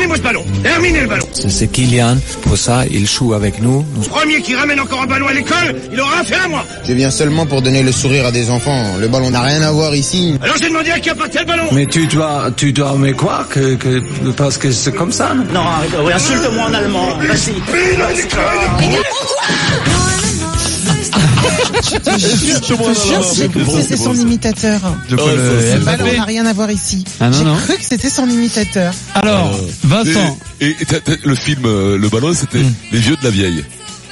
Donnez-moi ce ballon. Terminez le ballon. C'est Kylian. Pour ça, il joue avec nous. nous... Premier qui ramène encore un ballon à l'école, il aura affaire à moi. Je viens seulement pour donner le sourire à des enfants. Le ballon n'a rien à voir ici. Alors j'ai demandé à qui appartient le ballon. Mais tu dois, tu dois me croire que, que parce que c'est comme ça. Non, non oui, insulte-moi en allemand. Vas-y. J'ai cru que c'était son imitateur. De quoi, le Le ballon Mbappé n'a rien à voir ici. Ah, J'ai cru que c'était son imitateur. Alors, Vincent. Et, et le film, euh, le ballon, c'était Hmm. Les Vieux de la Vieille,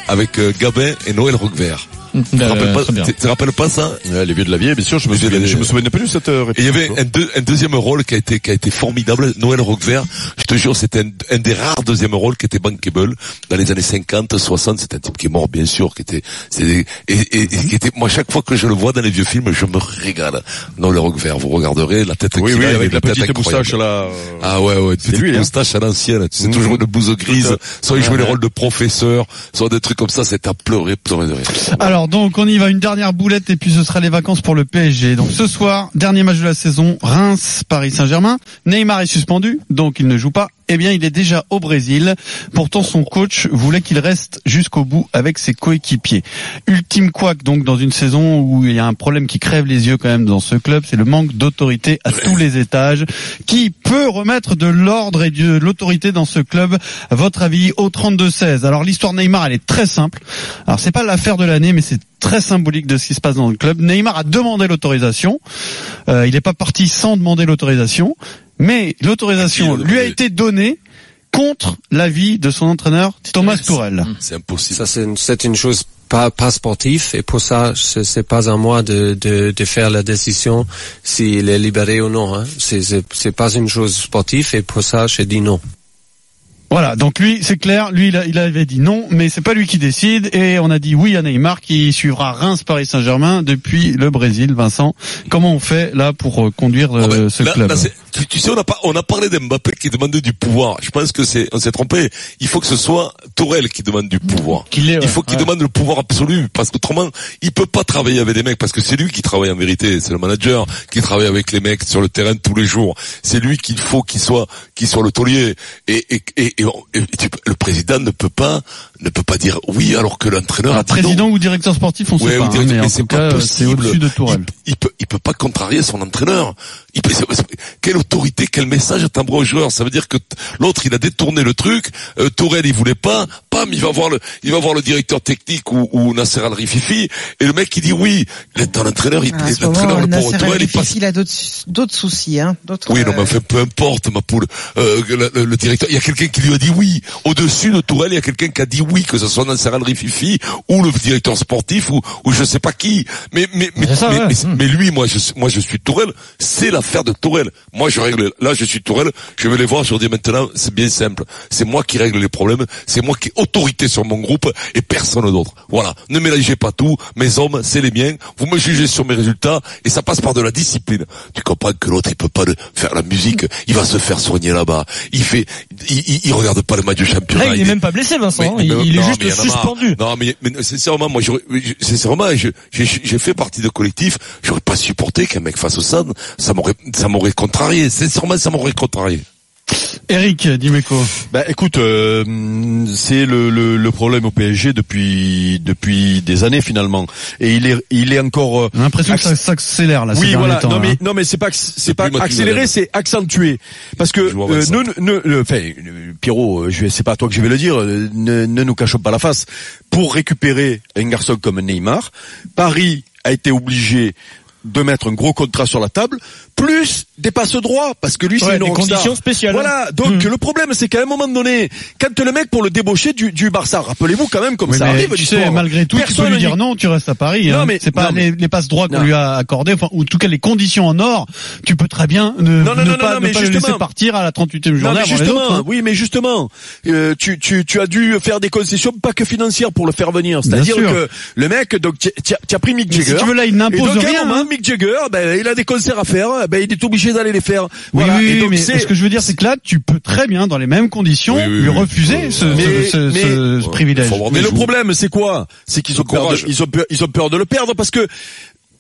avec euh, Gabin et Noël Roquevert. Tu te Euh, rappelles pas, tu te rappelles pas ça? Ouais, les vieux de la vieille, bien sûr, je me souviens, je me souvenais plus de cette euh, Et il y avait un, deux- un deuxième rôle qui a été qui a été formidable, Noël Roquevert. Je te jure, c'était un, un des rares deuxièmes rôles qui était bankable dans les années 50, 60. C'est un type qui est mort, bien sûr, qui était c'est des- et, et, et qui était moi chaque fois que je le vois dans les vieux films, je me régale. Noël Roquevert, vous regarderez la tête Oui, qu'il oui, a, il a avec la petite moustache là. euh, Ah ouais, ouais, C'est lui, hein. moustache à l'ancienne. Tu sais, Mhm. toujours une blouse grise. Soit il jouait les rôles de professeur, soit des trucs comme ça. C'était à pleurer, pleurer de rire. Alors donc on y va une dernière boulette et puis ce sera les vacances pour le PSG. Donc ce soir, dernier match de la saison, Reims Paris Saint-Germain. Neymar est suspendu, donc il ne joue pas. Eh bien, il est déjà au Brésil. Pourtant son coach voulait qu'il reste jusqu'au bout avec ses coéquipiers. Ultime couac donc dans une saison où il y a un problème qui crève les yeux quand même dans ce club, c'est le manque d'autorité à tous les étages. Qui peut remettre de l'ordre et de l'autorité dans ce club? Votre avis au 32-16 Alors l'histoire Neymar, elle est très simple. Alors c'est pas l'affaire de l'année, mais c'est très symbolique de ce qui se passe dans le club. Neymar a demandé l'autorisation. Euh, il n'est pas parti sans demander l'autorisation, mais l'autorisation a lui a été donnée contre l'avis de son entraîneur Thomas Tourelle. C'est impossible. Ça, c'est une, c'est une chose pas, pas sportive et pour ça, c'est c'est pas à moi de, de, de faire la décision s'il est libéré ou non. Hein. C'est- C'est c'est pas une chose sportive et pour ça, j'ai dit non. Voilà, donc lui, c'est clair, lui, il, a- il avait dit non, mais c'est pas lui qui décide, et on a dit oui à Neymar qui suivra Reims Paris Saint-Germain depuis le Brésil. Vincent, comment on fait là pour euh, conduire euh, ben, ce là- club là, tu, tu sais, on a, pas, on a parlé d'Mbappé qui demandait du pouvoir. Je pense que c'est, on s'est trompé. Il faut que ce soit Tourelle qui demande du pouvoir. Qu'il est, Il faut qu'il ouais. demande le pouvoir absolu, parce qu'autrement, il peut pas travailler avec des mecs, parce que c'est lui qui travaille en vérité. C'est le manager qui travaille avec les mecs sur le terrain tous les jours. C'est lui qu'il faut qu'il soit, qu'il soit le taulier. Et, et, et, et, et tu peux- le président ne peut pas, ne peut pas dire oui alors que l'entraîneur a non. président ou directeur sportif, on sait Ouais, pas, ou hein, directeur, mais mais c'est pas au-dessus de Tourelle. Il, il peut, il peut pas contrarier son entraîneur. Il peut, autorité, quel message t'envoie aux joueurs Ça veut dire que l'autre, il a détourné le truc. Euh, Tourelle, il voulait pas. Pam, il va voir le, il va voir le directeur technique ou, ou Nasser Al Rififi, et le mec, il dit oui. Dans l'entraîneur, il, l'entraîneur, le pauvre Tourelle, il passe. Il a d'autres d'autres soucis, hein. D'autres. Oui, non, mais euh, enfin, peu importe, ma poule. Euh, le, le- le directeur, il y a quelqu'un qui lui a dit oui. Au-dessus de Tourelle, il y a quelqu'un qui a dit oui, que ce soit Nasser Al Rififi ou le directeur sportif ou, ou je sais pas qui. Mais mais mais, C'est ça, mais, ouais. mais- mais lui, moi, je moi je suis Tourelle. C'est l'affaire de Tourelle. Moi, je règle. Là, je suis Tourelle. Je vais les voir. Je leur dis maintenant, c'est bien simple. C'est moi qui règle les problèmes. C'est moi qui autorité sur mon groupe et personne d'autre. Voilà. Ne mélangez pas tout. Mes hommes, c'est les miens. Vous me jugez sur mes résultats et ça passe par de la discipline. Tu comprends que l'autre, il peut pas le- faire la musique. Il va se faire soigner là-bas. Il fait, il, il, il regarde pas le match du championnat. Là, il est même pas blessé, Vincent. hein. il, mais- il est non, juste mais il suspendu. Non, mais, mais sincèrement, moi, sincèrement, j'ai fait partie de collectif. J'aurais pas supporté qu'un mec fasse ça. Ça m'aurait, ça m'aurait contrarié. Sincèrement, ça m'aurait contrarié. Eric Dimeco. Bah écoute, euh, c'est le, le, le problème au PSG depuis depuis des années finalement, et il est il est encore. euh, J'ai l'impression que ça s'accélère là. oui, voilà. temps, non hein. mais non mais c'est pas c'est pas accéléré, c'est accentué. Parce que euh, nous, euh, enfin, Pierrot, euh, je vais, c'est pas à toi que je vais le dire. euh, Ne, ne nous cachons pas la face. Pour récupérer un garçon comme Neymar, Paris a été obligé de mettre un gros contrat sur la table, plus des passes droits, parce que lui c'est Ouais, une conditions spéciales. Voilà, donc Mm. le problème c'est qu'à un moment donné, quand le mec pour le débaucher du, du Barça, rappelez-vous quand même comme Oui, ça arrive tu sais, malgré tout, tu peux Personne lui dire non, tu restes à Paris. Non, hein. mais- c'est pas non, les, les passes droits qu'on lui a accordées, enfin, ou en tout cas les conditions en or. Tu peux très bien ne, Non, non, ne non, pas, ne mais pas le laisser partir à la 38e Non, journée mais justement, autres. hein. oui, mais justement, euh, tu, tu, tu as dû faire des concessions, pas que financières, pour le faire venir. C'est-à-dire que le mec, donc, tu as, pris Mick Jagger. si tu veux là, il n'impose rien. hein. Mick Jagger, ben, il a des concerts à faire, ben, il est obligé d'aller les faire. Oui, Voilà. oui, Et donc, mais ce que je veux dire, c'est que là, tu peux très bien, dans les mêmes conditions, Oui, oui, lui oui. refuser ce, Mais- ce, ce- mais- ce- ce privilège. Mais le joues. problème, c'est quoi? C'est qu'ils ont Le peur, de, courage. ils ont peur, ils ont peur de le perdre parce que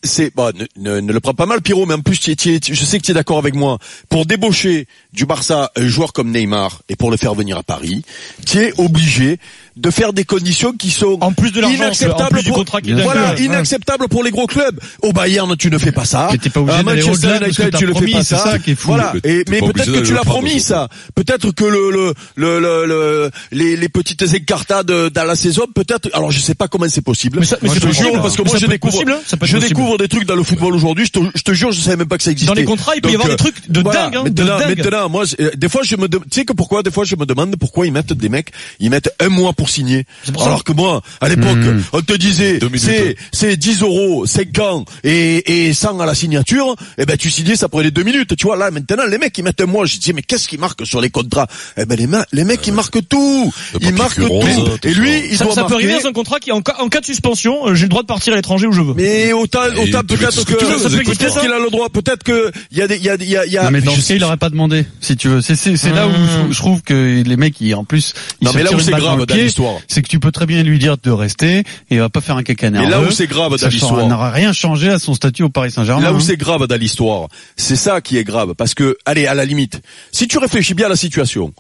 c'est bah, ne, ne, ne le prends pas mal Pierrot, mais en plus tu es- tu es- tu- je sais que tu es d'accord avec moi. Pour débaucher du Barça un joueur comme Neymar et pour le faire venir à Paris, tu es obligé de faire des conditions qui sont En plus de l'argent, en inacceptables plus du pour, contrat qu'il Bien donne. voilà, ouais. inacceptables pour les gros clubs. Au Bayern, tu ne fais pas ça. T'es pas obligé À Manchester United, tu le promis, fais pas c'est ça. ça qui est fou. Voilà. Mais Et, mais peut-être que tu l'as promis ça. Peut-être que le, le, le, le, le- les, les petites écartades dans la saison, peut-être. Alors je sais pas comment c'est possible. Mais ça- mais je te jure parce que moi je découvre, hein. Je possible. Découvre des trucs dans le football aujourd'hui. Je te, je te jure, je savais même pas que ça existait. Dans les contrats, il peut y avoir des euh, trucs de voilà. dingue, hein, de Maintenant, dingue. maintenant, moi, je- euh, des fois, je me, de- tu sais que pourquoi, des fois, je me demande pourquoi ils mettent des mecs, ils mettent un mois pour signer. pour ça. Alors que moi, à l'époque, Mmh. on te disait, c'est, c'est 10 euros, 5 ans et, et 100 à la signature. Et ben, tu signais, ça prenait deux minutes. Tu vois, là, maintenant, les mecs, ils mettent un mois. Je dis, mais qu'est-ce qu'ils marquent sur les contrats? Eh ben, les, ma- les mecs, ils marquent tout. Ils marquent tout. Et lui, il Ça, doit ça peut arriver dans un contrat qui, en cas, en cas de suspension, euh, j'ai le droit de partir à l'étranger où je veux. Mais autant, autant peut-être que, ça peut-être ça qu'il a le droit, peut-être que, il y a des, il y a, il y a, il y a, Non mais dans je ce cas, il aurait pas demandé, si tu veux. C'est c'est c'est là où je, je trouve que les mecs, ils, en plus, ils Non, mais là où c'est grave dans l'histoire. c'est que tu peux très bien lui dire de rester et il va pas faire un caca Mais nerveux. là où c'est grave dans Ça l'histoire. n'aura rien changé à son statut au Paris Saint-Germain. Là où hein. c'est grave dans l'histoire, c'est ça qui est grave. Parce que, allez, à la limite, si tu réfléchis bien à la situation,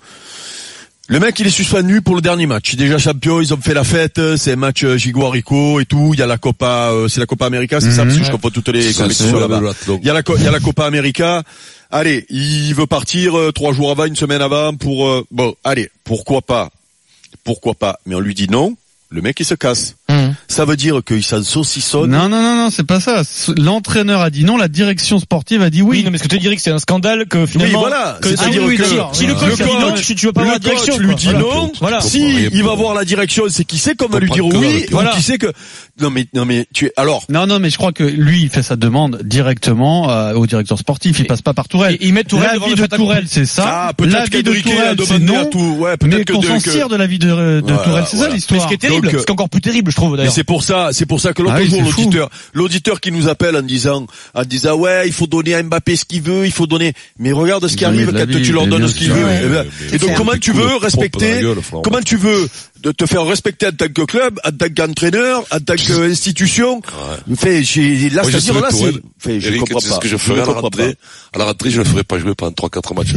le mec, il est suspendu pour le dernier match. Déjà champion, ils ont fait la fête, c'est un match euh, Gigo-Rico et tout. Il y a la Copa, euh, c'est la Copa América, c'est ça, parce que je comprends toutes les compétitions là-bas. Il y a la, il y a la Copa América. Allez, il veut partir euh, trois jours avant, une semaine avant pour, euh, bon, allez, pourquoi pas? Pourquoi pas? Mais on lui dit non. Le mec, il se casse. Hum. Ça veut dire qu'il s'en saucissonne. Non, non, non, non, c'est pas ça. L'entraîneur a dit non, la direction sportive a dit Oui, oui. non, mais ce que tu dirais que c'est un scandale que finalement. voilà. que- Ah oui, que- si le le coach dit non, coach- tu, tu vas pas voir la direction. coach lui dit Voilà. non. Voilà. Si il va voir la direction, c'est qui sait qu'on va lui dire que oui. voilà. qui sait que non mais non mais tu es alors Non, non, mais je crois que lui, il fait sa demande directement euh, au directeur sportif. Il passe pas par Tourelle. Et ils mettent Tourelle devant L'avis de. Tourelle, c'est ça. Ah, peut-être de Tourelle, c'est demandé à non. tout. Ouais, Mais peut-être que qu'on de- s'en que- sire de l'avis de, de Voilà, Tourelle, c'est ça l'histoire. ce qui est terrible, euh, ce qui est encore plus terrible, je trouve D'ailleurs. c'est pour ça, c'est pour ça que l'autre Ah oui, jour l'auditeur, l'auditeur qui nous appelle en disant, en disant ouais, il faut donner à Mbappé ce qu'il veut, il faut donner. Mais regarde ce qui arrive quand vie, tu leur donnes ce qu'il veut. Ouais, Eh ben, Et donc comment tu veux respecter, gueule, comment tu veux de te faire respecter en tant que club, en tant qu'entraîneur, en tant qu'institution. Fait, j'ai, là, je c'est-à-dire serais là, fait, je Eric, comprends pas. ce que je Je ferais à la rentrée. À la rentrée, je le ferais pas jouer pendant 3-4 matchs.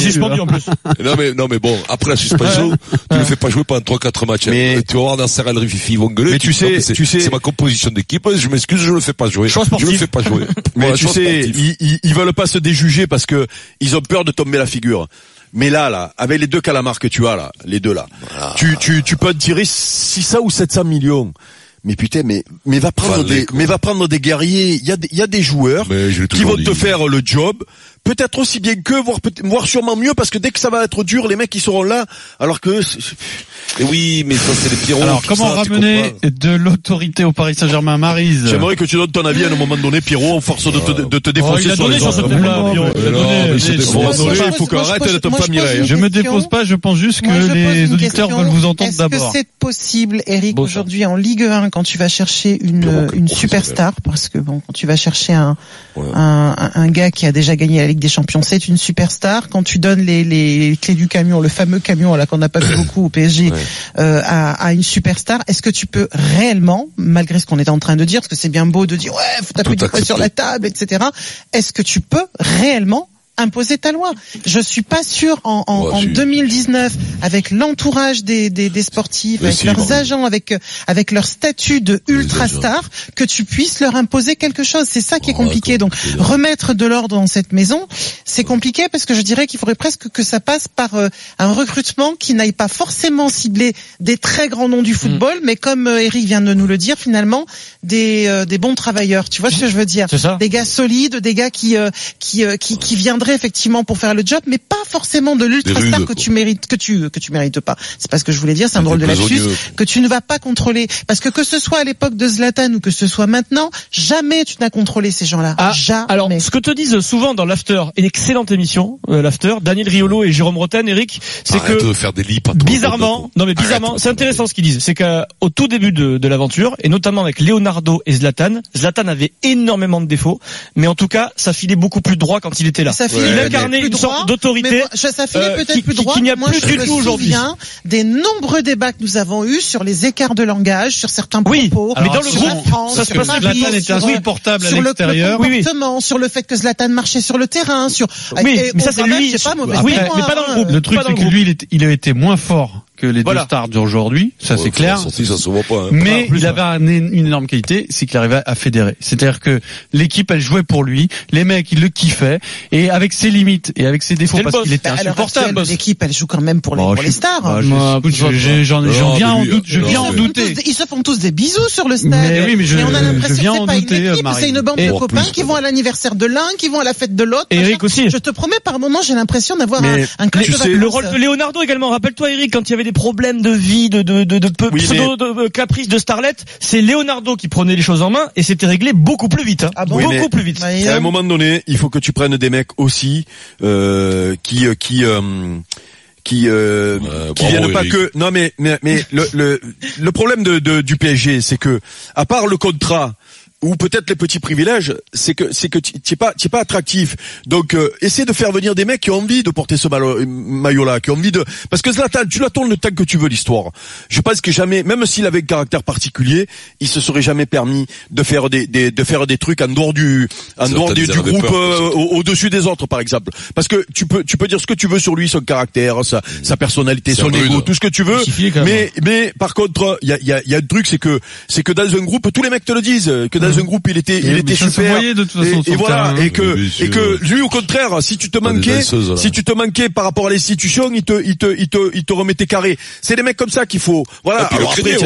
Suspendu, en plus. Non mais non mais bon après la suspension tu le fais pas jouer pendant 3-4 matchs Mais- tu vas voir dans Serral Rififi ils vont gueuler Mais tu sais- tu sais- c'est ma composition d'équipe je m'excuse je le fais pas jouer je sportif. le fais pas jouer Mais tu sais, ils veulent pas se déjuger parce que ils ont peur de tomber la figure. Mais là, là, avec les deux calamars que tu as là, les deux là, tu, tu, tu peux te tirer 600 ou 700 millions. Mais putain, mais, mais va prendre des, quoi. mais va prendre des guerriers. Il y a, des- il y a des joueurs qui vont te faire le job. Peut-être aussi bien que, voire, voire sûrement mieux, parce que dès que ça va être dur, les mecs ils seront là. Alors que Mais oui mais ça c'est les Pierrot Alors, comment ça, ramener de l'autorité au Paris Saint-Germain, Marise j'aimerais que tu donnes ton avis à un moment donné, Pierrot, en force de te, de te Oh, défoncer il a sur donné les sur ce Pierrot. Il il il faut d'être moi, pas je Mireille. me dépose pas, je pense juste que les auditeurs veulent vous entendre Est-ce d'abord. que c'est possible, Eric, aujourd'hui en Ligue 1, quand tu vas chercher une, superstar, parce que bon, quand tu vas chercher un gars qui a déjà gagné la Ligue des Champions, c'est une superstar. Quand tu donnes les, les clés du camion, le fameux camion là qu'on n'a pas vu beaucoup au PSG, Ouais. euh, à, à une superstar, est-ce que tu peux réellement, malgré ce qu'on est en train de dire, parce que c'est bien beau de dire ouais, faut taper du poing sur la table, etc. Est-ce que tu peux réellement imposer ta loi. Je suis pas sûr en, en, Ouais, en si. 2019 avec l'entourage des, des, des sportifs, Mais avec si, leurs agents, avec avec leur statut de ultra star, que tu puisses leur imposer quelque chose. C'est ça qui est Ouais, compliqué. Donc remettre de l'ordre dans cette maison, c'est compliqué parce que je dirais qu'il faudrait presque que ça passe par euh, un recrutement qui n'aille pas forcément cibler des très grands noms du football, mais comme euh, Eric vient de nous le dire, finalement des euh, des bons travailleurs. Tu vois ce que je veux dire? Des gars solides, des gars qui euh, qui, euh, qui qui viendraient effectivement pour faire le job, mais pas forcément de l'ultra star que tu mérites que tu que tu mérites pas. C'est pas ce que je voulais dire. C'est un drôle de lapsus que tu ne vas pas contrôler parce que que ce soit à l'époque de Zlatan ou que ce soit maintenant, jamais tu n'as contrôlé ces gens-là. Ah, jamais. alors, ce que te disent souvent dans l'after, une excellente émission, euh, l'after, Daniel Riolo et Jérôme Roten, Eric, c'est que de faire des lits pas trop bizarrement, non mais bizarrement, c'est intéressant ce qu'ils disent, c'est qu'au tout début de, de l'aventure, et notamment avec Leonardo et Zlatan, Zlatan avait énormément de défauts, mais en tout cas, ça filait beaucoup plus droit quand il était là. ça il incarnait plus une sorte d'autorité, ça, finit euh, peut-être qui- plus droit. qu'il n'y a plus je du me tout aujourd'hui. souviens des nombreux débats que nous avons eus sur les écarts de langage, sur certains Oui, propos. mais dans le groupe, ça se sur passe- Zlatan était sur, insupportable à sur le- l'extérieur. Le Oui, sur le fait que Zlatan marchait sur le terrain, sur. Oui, mais ça, c'est lui. pas mauvais. Oui, mais pas dans le hein. groupe. Le truc, c'est que lui, il a été moins fort que les Voilà. deux stars d'aujourd'hui, ça c'est clair. la sortie, ça se voit pas. hein. Mais plus, il avait un- une énorme qualité, c'est qu'il arrivait à fédérer. C'est-à-dire que l'équipe, elle jouait pour lui, les mecs, ils le kiffaient, et avec ses limites et avec ses défauts, parce qu'il était insupportable. L'équipe, elle joue quand même pour les, Bon, pour je les suis- stars. bah, je- Moi, écoute, je- je- j'en viens en doute, je non, viens en Ils se font douter. tous des- ils se font tous des bisous sur le stade. Mais oui, mais je- Et on a l'impression que c'est pas une douter, équipe, Marine. c'est une bande de copains qui vont à l'anniversaire de l'un, qui vont à la fête de l'autre. Eric aussi. Je te promets, par moment, j'ai l'impression d'avoir un. Le rôle de Leonardo également. Rappelle-toi, Eric, quand il y avait des problèmes de vie, de de de, de peu- Oui, pseudo de, de caprice de Starlet, c'est Leonardo qui prenait les choses en main et c'était réglé beaucoup plus vite. Hein. Ah bon Oui, beaucoup mais- plus vite. Bah, À un moment donné, il faut que tu prennes des mecs aussi euh, qui euh, qui euh, qui euh, Ouais, qui bravo, viennent pas Eric. que non mais mais mais le le le problème de, de du PSG c'est que à part le contrat ou peut-être les petits privilèges, c'est que c'est que tu tu es pas tu es pas attractif. Donc euh, essaie de faire venir des mecs qui ont envie de porter ce maillot là, qui ont envie de parce que Zlatan, tu la tournes le temps que tu veux l'histoire. Je pense que jamais même s'il avait un caractère particulier, il se serait jamais permis de faire des, des de faire des trucs en dehors du en Zlatan, dehors du, groupe euh, au- au-dessus des autres par exemple. Parce que tu peux tu peux dire ce que tu veux sur lui, son caractère, sa sa personnalité, son ego, tout ce que tu veux. Mais mais par contre, il y a il y a il y a un truc c'est que c'est que dans un groupe tous les mecs te le disent que dans un groupe il était il Et- était super. Voyait de toute façon et, voilà. terrain. et que et que lui au contraire si tu te manquais là. si tu te manquais par rapport à l'institution il te il te il te il te remettait carré. C'est des mecs comme ça qu'il faut. Voilà. Ah, alors après des,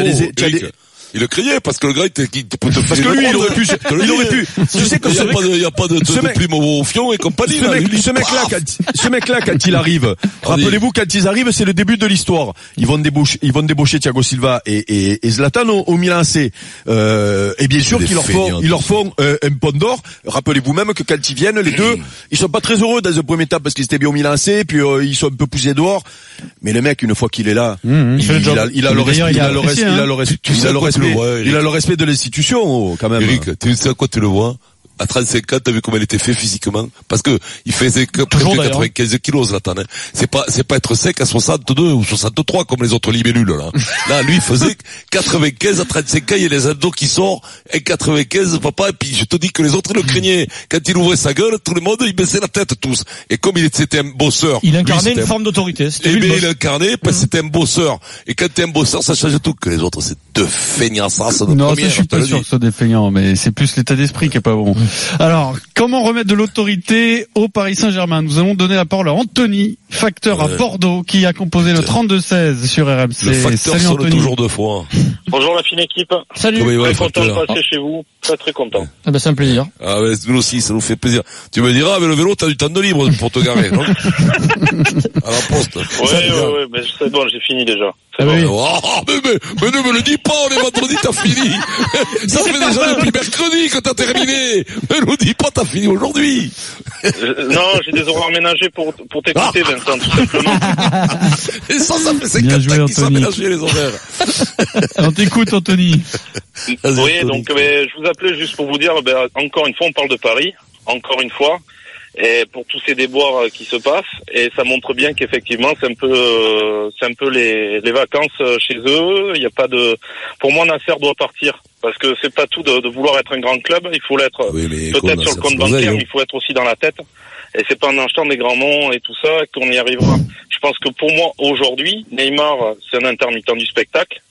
Il le criait parce que le gars, il parce que lui il aurait pu il aurait pu tu sais que Il a mec pas de, il y a pas de, de, ce de mec- plume au fion et compagnie. ce mec, mec-là, quand, ce mec-là, quand il arrive, rappelez-vous, quand ils arrivent, c'est le début de l'histoire. Ils vont débaucher, ils vont débaucher Thiago Silva et, et, et Zlatan au, au Milan AC. Euh, et bien sûr qu'ils leur font, ils leur font euh, un pont d'or. Rappelez-vous même que quand ils viennent, les deux, ils sont pas très heureux dans un premier temps parce qu'ils étaient bien au Milan AC, puis euh, ils sont un peu poussés dehors. Mais le mec, une fois qu'il est là, Mmh, il, a, il a le respect, il a a le respect, il a hein. Le vois, Eric il a le respect de l'institution, oh, quand même. Eric, tu sais à quoi tu le vois? À 35 ans, t'as vu comment il était fait physiquement? Parce que il faisait que Toujours, presque d'ailleurs. 95 kilos, Zlatan. Hein. C'est pas, c'est pas être sec à 62 ou 63 comme les autres libellules, là. Là, lui, il faisait 95 à 35 ans, il y a les abdos qui sortent, et 95, papa, et puis je te dis que les autres le craignaient. Quand il ouvrait sa gueule, tout le monde, il baissait la tête, tous. Et comme il était, c'était un bosseur. Il incarnait une un- forme d'autorité. C'était eh lui le bien, il incarnait, parce que c'était un bosseur. Et quand t'es un bosseur, ça change tout. Que les autres, c'est deux feignasses de Non, ça, je suis pas sûr que ce soit des feignants, mais c'est plus l'état d'esprit qui est pas bon. Alors, comment remettre de l'autorité au Paris Saint-Germain Nous allons donner la parole à Anthony, facteur à. Bordeaux, qui a composé le 32-16 sur RMC. Le facteur Salut Anthony. toujours deux fois. Bonjour la fine équipe. Salut. Va, Très content de passer chez vous. Très très content. Ah bah, c'est un plaisir. Ah ouais, nous aussi, ça nous fait plaisir. Tu me diras, avec le vélo, t'as du temps de libre pour te garer, non? À la poste. Ouais, ouais, bien. ouais, mais c'est bon, j'ai fini déjà. Ah bon. oui. Oh, mais, mais, mais ne me le dis pas, on est vendredi, t'as fini. Ça fait déjà depuis mercredi que t'as terminé. Ne nous dis pas, t'as fini aujourd'hui. Non, j'ai des horaires ménagés pour, pour t'écouter, Ah. Vincent, tout simplement. Et ça, ça fait Bien 50 joué, ans qu'ils sont mélangés les horaires. On t'écoute Anthony. Vas-y, Oui, Anthony. donc ben, je vous appelais juste pour vous dire, ben, encore une fois, on parle de Paris, encore une fois, et pour tous ces déboires euh, qui se passent, et ça montre bien qu'effectivement, c'est un peu, euh, c'est un peu les, les vacances euh, chez eux. Il n'y a pas de, pour moi, Nasser doit partir parce que c'est pas tout de, de vouloir être un grand club. Il faut l'être Oui, peut-être sur le compte bancaire, l'oseille, mais hein. il faut être aussi dans la tête. Et c'est pas en achetant des grands noms et tout ça qu'on y arrivera. Je pense que pour moi, aujourd'hui, Neymar, c'est un intermittent du spectacle.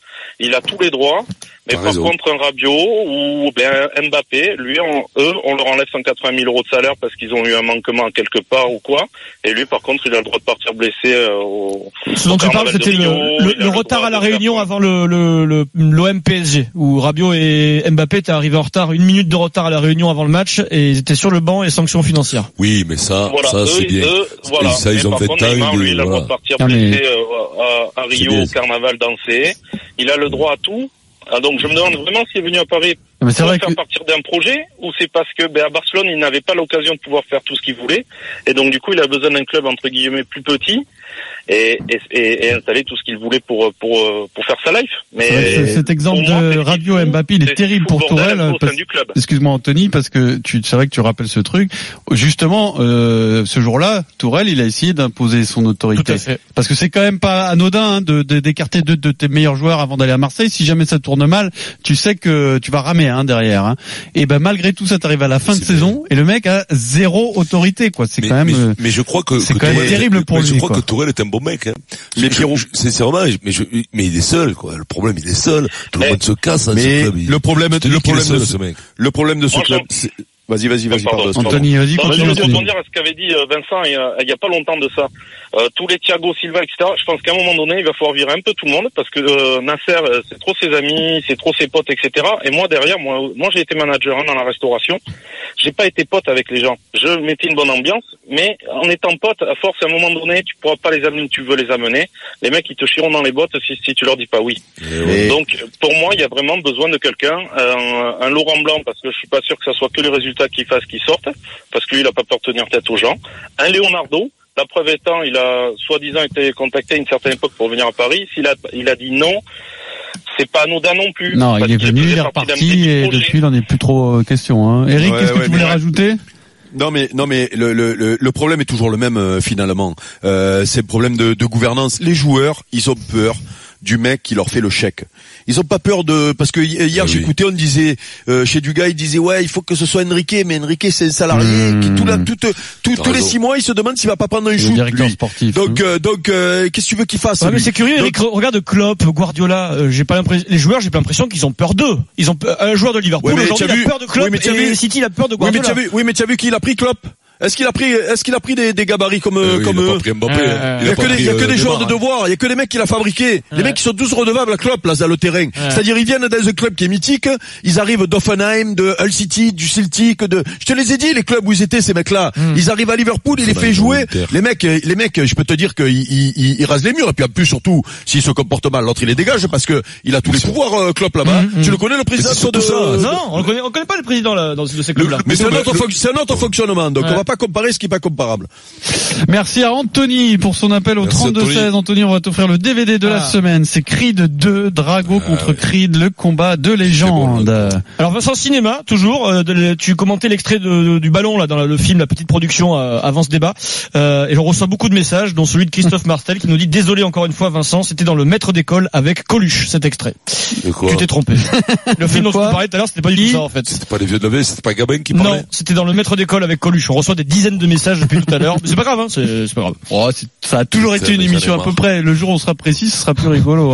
Il a tous les droits. Mais par raison. contre, un Rabiot ou ben, Mbappé, lui, on, eux, on leur enlève 180 000 euros de salaire parce qu'ils ont eu un manquement quelque part ou quoi. Et lui, par contre, il a le droit de partir blessé euh, au, Ce dont au tu parles, c'était le, retard à la réunion avant le le le l'OM PSG où Rabiot et Mbappé étaient arrivés en retard, une minute de retard à la réunion avant le match et ils étaient sur le banc et sanctions financières. Oui, mais ça, Voilà, ça, c'est bien. eux, voilà. Et ça, ils Mais ont par 20 contre, Neymar, lui, il a le droit de voilà. partir mais- blessé euh, à, à Rio bien. au carnaval danser. Il a le droit à tout. Ah, donc je me demande vraiment s'il est venu à Paris Mais c'est pour vrai faire que partir d'un projet ou c'est parce que ben, à Barcelone il n'avait pas l'occasion de pouvoir faire tout ce qu'il voulait et donc du coup il a besoin d'un club entre guillemets plus petit et, et, et, et installer tout ce qu'il voulait pour pour pour faire sa life. Mais que cet exemple moi, de fou, Mbappé, il est terrible pour Tourelle. Excuse-moi Anthony, parce que tu, c'est vrai que tu rappelles ce truc. Justement, euh, ce jour-là, Tourelle, il a essayé d'imposer son autorité. Tout à fait. Parce que c'est quand même pas anodin hein, de de- d'écarter deux de tes meilleurs joueurs avant d'aller à Marseille. Si jamais ça tourne mal, tu sais que tu vas ramer hein, derrière. Hein. Et ben malgré tout ça, t'arrives à la fin de saison et le mec a zéro autorité. quoi. C'est quand même. mais, euh, mais je crois que c'est que quand même terrible pour mais Je lui, crois quoi. que Tourelle est un bon mec. Hein. Mais Pierrot- je- sincèrement, mais je, mais il est seul. Quoi. Le problème, il est seul. Tout le Mais- monde se casse. Ce Mais club. Il- le problème, le problème de seul, ce, ce mec. le problème de ce club, c'est- vas-y, vas-y, vas-y. Anthony, vas-y, je veux rebondir à ce qu'avait dit euh, Vincent il y a, il y a pas longtemps de ça. Euh, tous les Thiago Silva, etc. Je pense qu'à un moment donné, il va falloir virer un peu tout le monde parce que euh, Nasser, euh, c'est trop ses amis, c'est trop ses potes, etc. Et moi derrière, moi, moi j'ai été manager hein, dans la restauration. J'ai pas été pote avec les gens. Je mettais une bonne ambiance, mais en étant pote, à force, à un moment donné, tu pourras pas les amener où tu veux les amener. Les mecs, ils te chieront dans les bottes si, si tu leur dis pas oui. Mais- Donc, pour moi, il y a vraiment besoin de quelqu'un, un, un Laurent Blanc, parce que je suis pas sûr que ce soit que les résultats qu'il fasse qui sortent, parce que lui, il a pas peur de tenir tête aux gens. Un Leonardo, la preuve étant, il a soi-disant été contacté à une certaine époque pour venir à Paris. S'il a, il a dit non, c'est pas anodin non plus. Non, il est venu, il est reparti et depuis, il en est plus trop euh, question. Hein. Eric, Ouais, qu'est-ce que ouais, tu voulais mais- rajouter? Non mais non mais le le le, le problème est toujours le même euh, finalement. Euh, c'est le problème de, de gouvernance. Les joueurs, ils ont peur du mec qui leur fait le chèque. Ils ont pas peur de parce que hi- hier Ah oui. j'écoutais on disait euh, chez Dugas il disait ouais il faut que ce soit Enrique mais Enrique c'est un salarié Mmh. qui tout la, tout, tout- tous les six mois il se demande s'il va pas prendre un shoot directeur lui. sportif. Donc hein. euh, donc euh, qu'est-ce que tu veux qu'il fasse Ouais, mais c'est curieux, Donc- Regarde Klopp, Guardiola. euh, j'ai pas l'impression. Les joueurs, j'ai pas l'impression qu'ils ont peur d'eux. Ils ont peur- un joueur de Liverpool Ouais, aujourd'hui, il a vu- peur de Klopp oui, mais t'as et vu- City, il a peur de Oui mais Guardiola. tu as vu oui mais tu as vu qui il a pris Klopp Est-ce qu'il a pris est-ce qu'il a pris des, des gabarits comme Euh, euh, comme il a eux pas pris Mbappé. Euh. Il y a pas que des, il y a que euh, des joueurs de devoir, il y a que des mecs qu'il a fabriqués. Les mecs qui sont tous redevables à Klopp là, à le terrain. C'est-à-dire ils viennent dans un club qui est mythique, ils arrivent d'Offenheim, de Hull City, du Celtic, de je te les ai dit les clubs où ils étaient ces mecs-là. Ils arrivent à Liverpool, il les fait jouer. Les mecs les mecs, je peux te dire qu'ils ils, ils, ils rasent les murs et puis en plus surtout s'ils se comportent mal, l'autre il les dégage parce que il a tous les pouvoirs Klopp là-bas. Tu le connais le président de ça. Non, on le connaît, on connaît pas le président là, dans, de ces clubs-là. mais c'est un autre fonctionnement. Donc Ouais. on va pas comparer ce qui est pas comparable. Merci à Anthony pour son appel au Merci, 32-16. Anthony, on va t'offrir le DVD de la Ah. semaine. C'est Creed 2, Drago contre ouais. Creed, le combat de légende. Alors Vincent Cinéma, toujours, euh, de- tu commentais l'extrait de- du ballon là dans le, le film, la petite production euh, avant ce débat, euh, et on reçoit beaucoup de messages, dont celui de Christophe Martel qui nous dit désolé encore une fois Vincent, c'était dans le maître d'école avec Coluche cet extrait. De quoi Tu t'es trompé. le film dont tu quoi parlais tout à l'heure, c'était pas du tout ça en fait. C'était pas les vieux de la veille, c'était pas Gabin qui parlait. Non, c'était dans le maître d'école avec Coluche. On reçoit des dizaines de messages depuis tout à l'heure, mais c'est pas grave, hein, c'est c'est pas grave. Oh, c'est- ça a toujours été une émission à peu près. Le jour où on sera précis, ce sera plus rigolo. hein.